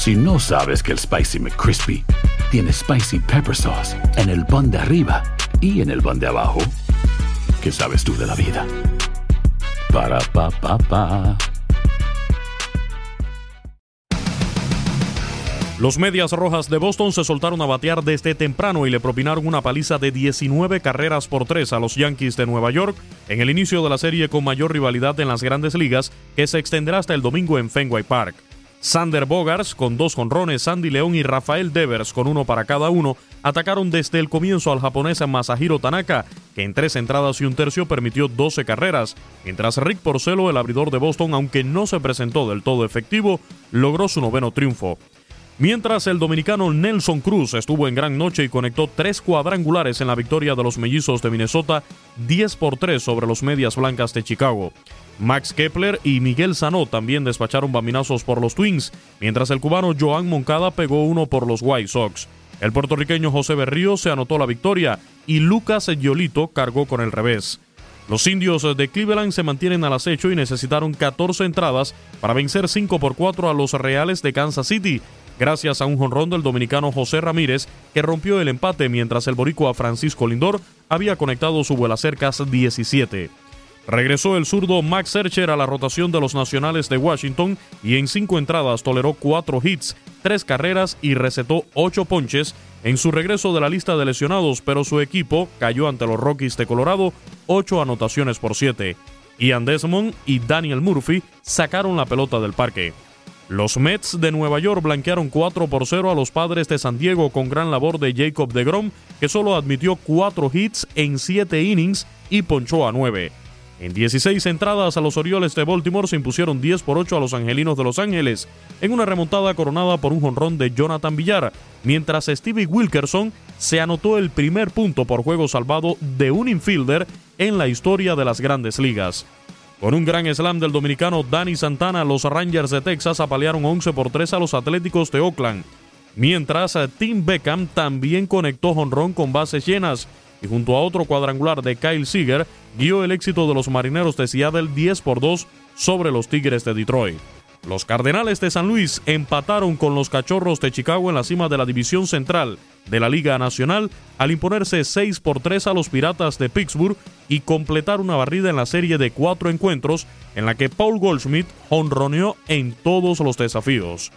Si no sabes que el Spicy McCrispy tiene Spicy Pepper Sauce en el pan de arriba y en el pan de abajo, ¿qué sabes tú de la vida? Para, pa, pa, pa. Los Medias Rojas de Boston se soltaron a batear desde temprano y le propinaron una paliza de 19 carreras por 3 a los Yankees de Nueva York en el inicio de la serie con mayor rivalidad en las grandes ligas que se extenderá hasta el domingo en Fenway Park. Sander Bogars con dos jonrones, Sandy León y Rafael Devers con uno para cada uno atacaron desde el comienzo al japonés Masahiro Tanaka, que en tres entradas y un tercio permitió 12 carreras, mientras Rick Porcelo, el abridor de Boston, aunque no se presentó del todo efectivo, logró su noveno triunfo. Mientras el dominicano Nelson Cruz estuvo en gran noche y conectó tres cuadrangulares en la victoria de los mellizos de Minnesota 10 por 3 sobre los medias blancas de Chicago. Max Kepler y Miguel Sanó también despacharon bambinazos por los Twins, mientras el cubano Joan Moncada pegó uno por los White Sox. El puertorriqueño José Berrío se anotó la victoria y Lucas Yolito cargó con el revés. Los indios de Cleveland se mantienen al acecho y necesitaron 14 entradas para vencer 5 por 4 a los Reales de Kansas City, gracias a un jonrón del dominicano José Ramírez que rompió el empate mientras el boricua Francisco Lindor había conectado su vuela cercas 17. Regresó el zurdo Max Searcher a la rotación de los Nacionales de Washington y en cinco entradas toleró cuatro hits, tres carreras y recetó ocho ponches en su regreso de la lista de lesionados, pero su equipo cayó ante los Rockies de Colorado ocho anotaciones por siete. Ian Desmond y Daniel Murphy sacaron la pelota del parque. Los Mets de Nueva York blanquearon 4 por 0 a los padres de San Diego con gran labor de Jacob de Grom, que solo admitió 4 hits en 7 innings y ponchó a 9. En 16 entradas a los Orioles de Baltimore se impusieron 10 por 8 a los Angelinos de Los Ángeles, en una remontada coronada por un jonrón de Jonathan Villar, mientras Stevie Wilkerson se anotó el primer punto por juego salvado de un infielder en la historia de las grandes ligas. Con un gran slam del dominicano Danny Santana, los Rangers de Texas apalearon 11 por 3 a los Atléticos de Oakland. Mientras Tim Beckham también conectó jonrón con bases llenas y junto a otro cuadrangular de Kyle Seager guió el éxito de los Marineros de Seattle 10 por 2 sobre los Tigres de Detroit. Los Cardenales de San Luis empataron con los Cachorros de Chicago en la cima de la División Central de la Liga Nacional al imponerse 6 por 3 a los Piratas de Pittsburgh y completar una barrida en la serie de cuatro encuentros en la que Paul Goldschmidt honroneó en todos los desafíos.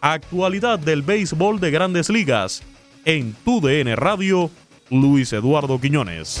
Actualidad del béisbol de grandes ligas. En tu DN Radio, Luis Eduardo Quiñones.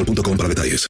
boostmobile.com para detalles.